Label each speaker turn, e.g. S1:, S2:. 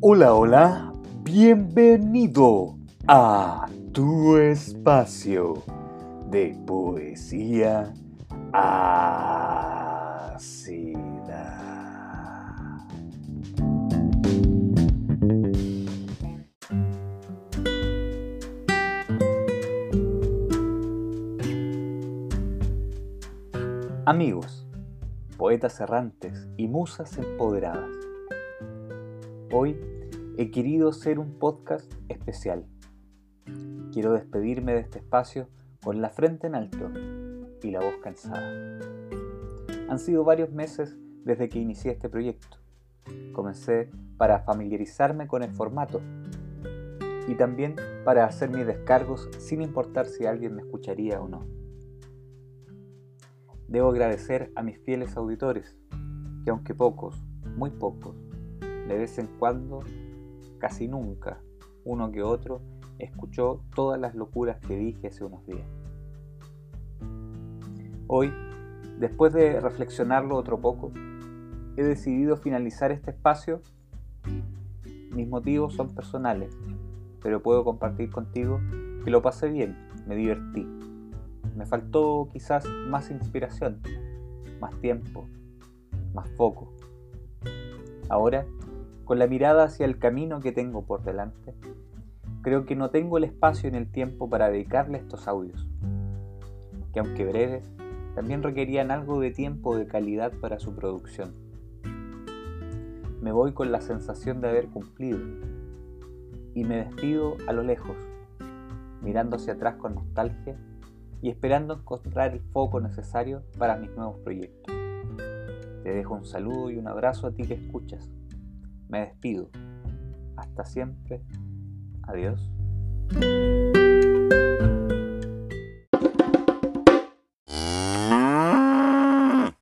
S1: Hola, hola, bienvenido a tu espacio de poesía ácida. Amigos, poetas errantes y musas empoderadas. Hoy he querido ser un podcast especial. Quiero despedirme de este espacio con la frente en alto y la voz cansada. Han sido varios meses desde que inicié este proyecto. Comencé para familiarizarme con el formato y también para hacer mis descargos sin importar si alguien me escucharía o no. Debo agradecer a mis fieles auditores, que aunque pocos, muy pocos, de vez en cuando, casi nunca, uno que otro, escuchó todas las locuras que dije hace unos días. Hoy, después de reflexionarlo otro poco, he decidido finalizar este espacio. Mis motivos son personales, pero puedo compartir contigo que lo pasé bien, me divertí. Me faltó quizás más inspiración, más tiempo, más foco. Ahora, con la mirada hacia el camino que tengo por delante, creo que no tengo el espacio ni el tiempo para dedicarle estos audios, que aunque breves, también requerían algo de tiempo de calidad para su producción. Me voy con la sensación de haber cumplido y me despido a lo lejos, mirando hacia atrás con nostalgia y esperando encontrar el foco necesario para mis nuevos proyectos. Te dejo un saludo y un abrazo a ti que escuchas. Me despido. Hasta siempre. Adiós.